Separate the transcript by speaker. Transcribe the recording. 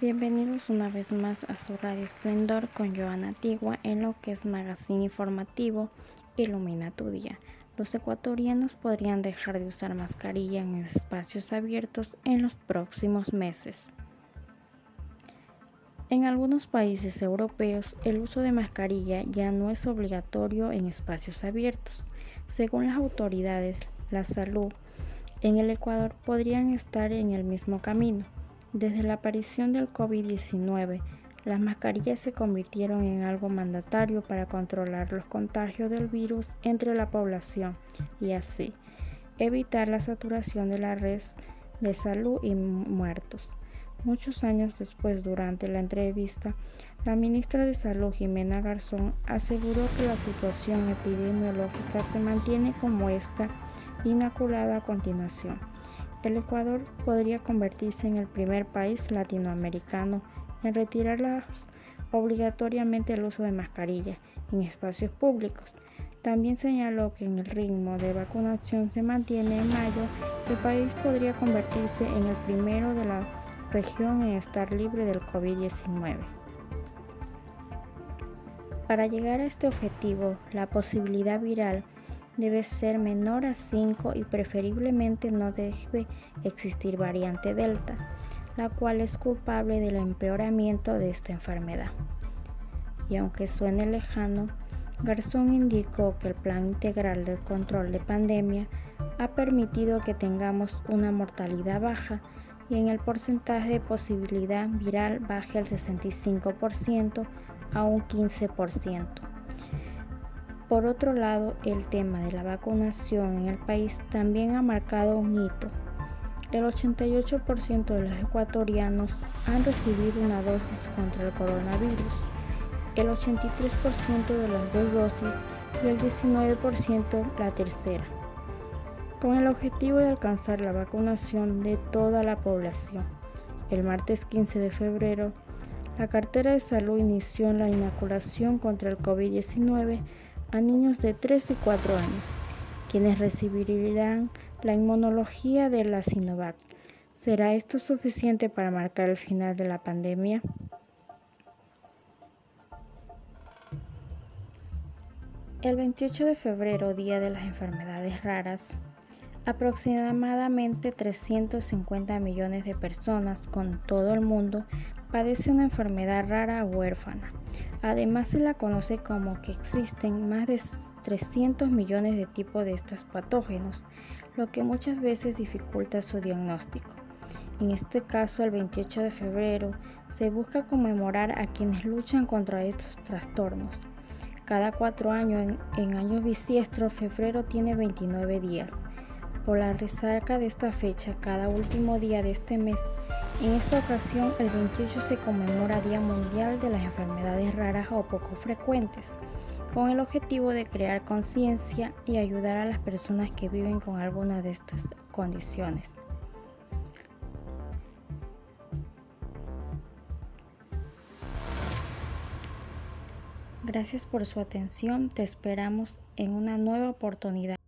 Speaker 1: Bienvenidos una vez más a su Radio Esplendor con Joana Antigua en lo que es magazine informativo Ilumina tu día. Los ecuatorianos podrían dejar de usar mascarilla en espacios abiertos en los próximos meses. En algunos países europeos, el uso de mascarilla ya no es obligatorio en espacios abiertos. Según las autoridades, la salud en el Ecuador podrían estar en el mismo camino desde la aparición del COVID-19, las mascarillas se convirtieron en algo mandatario para controlar los contagios del virus entre la población y así evitar la saturación de la red de salud y muertos. Muchos años después, durante la entrevista, la ministra de Salud, Jimena Garzón, aseguró que la situación epidemiológica se mantiene como esta inoculada a continuación el Ecuador podría convertirse en el primer país latinoamericano en retirar obligatoriamente el uso de mascarilla en espacios públicos. También señaló que en el ritmo de vacunación se mantiene en mayo, el país podría convertirse en el primero de la región en estar libre del COVID-19. Para llegar a este objetivo, la posibilidad viral debe ser menor a 5 y preferiblemente no debe existir variante Delta, la cual es culpable del empeoramiento de esta enfermedad. Y aunque suene lejano, Garzón indicó que el Plan Integral del Control de Pandemia ha permitido que tengamos una mortalidad baja y en el porcentaje de posibilidad viral baje al 65% a un 15%. Por otro lado, el tema de la vacunación en el país también ha marcado un hito. El 88% de los ecuatorianos han recibido una dosis contra el coronavirus, el 83% de las dos dosis y el 19% la tercera, con el objetivo de alcanzar la vacunación de toda la población. El martes 15 de febrero, la cartera de salud inició la inoculación contra el COVID-19 a niños de 3 y 4 años, quienes recibirán la inmunología de la Sinovac. ¿Será esto suficiente para marcar el final de la pandemia? El 28 de febrero, Día de las Enfermedades Raras, aproximadamente 350 millones de personas con todo el mundo padecen una enfermedad rara o huérfana. Además se la conoce como que existen más de 300 millones de tipos de estos patógenos, lo que muchas veces dificulta su diagnóstico. En este caso, el 28 de febrero, se busca conmemorar a quienes luchan contra estos trastornos. Cada cuatro años, en, en años bisiestros, febrero tiene 29 días. Por la resaca de esta fecha, cada último día de este mes en esta ocasión, el 28 se conmemora Día Mundial de las Enfermedades Raras o Poco Frecuentes, con el objetivo de crear conciencia y ayudar a las personas que viven con alguna de estas condiciones. Gracias por su atención, te esperamos en una nueva oportunidad.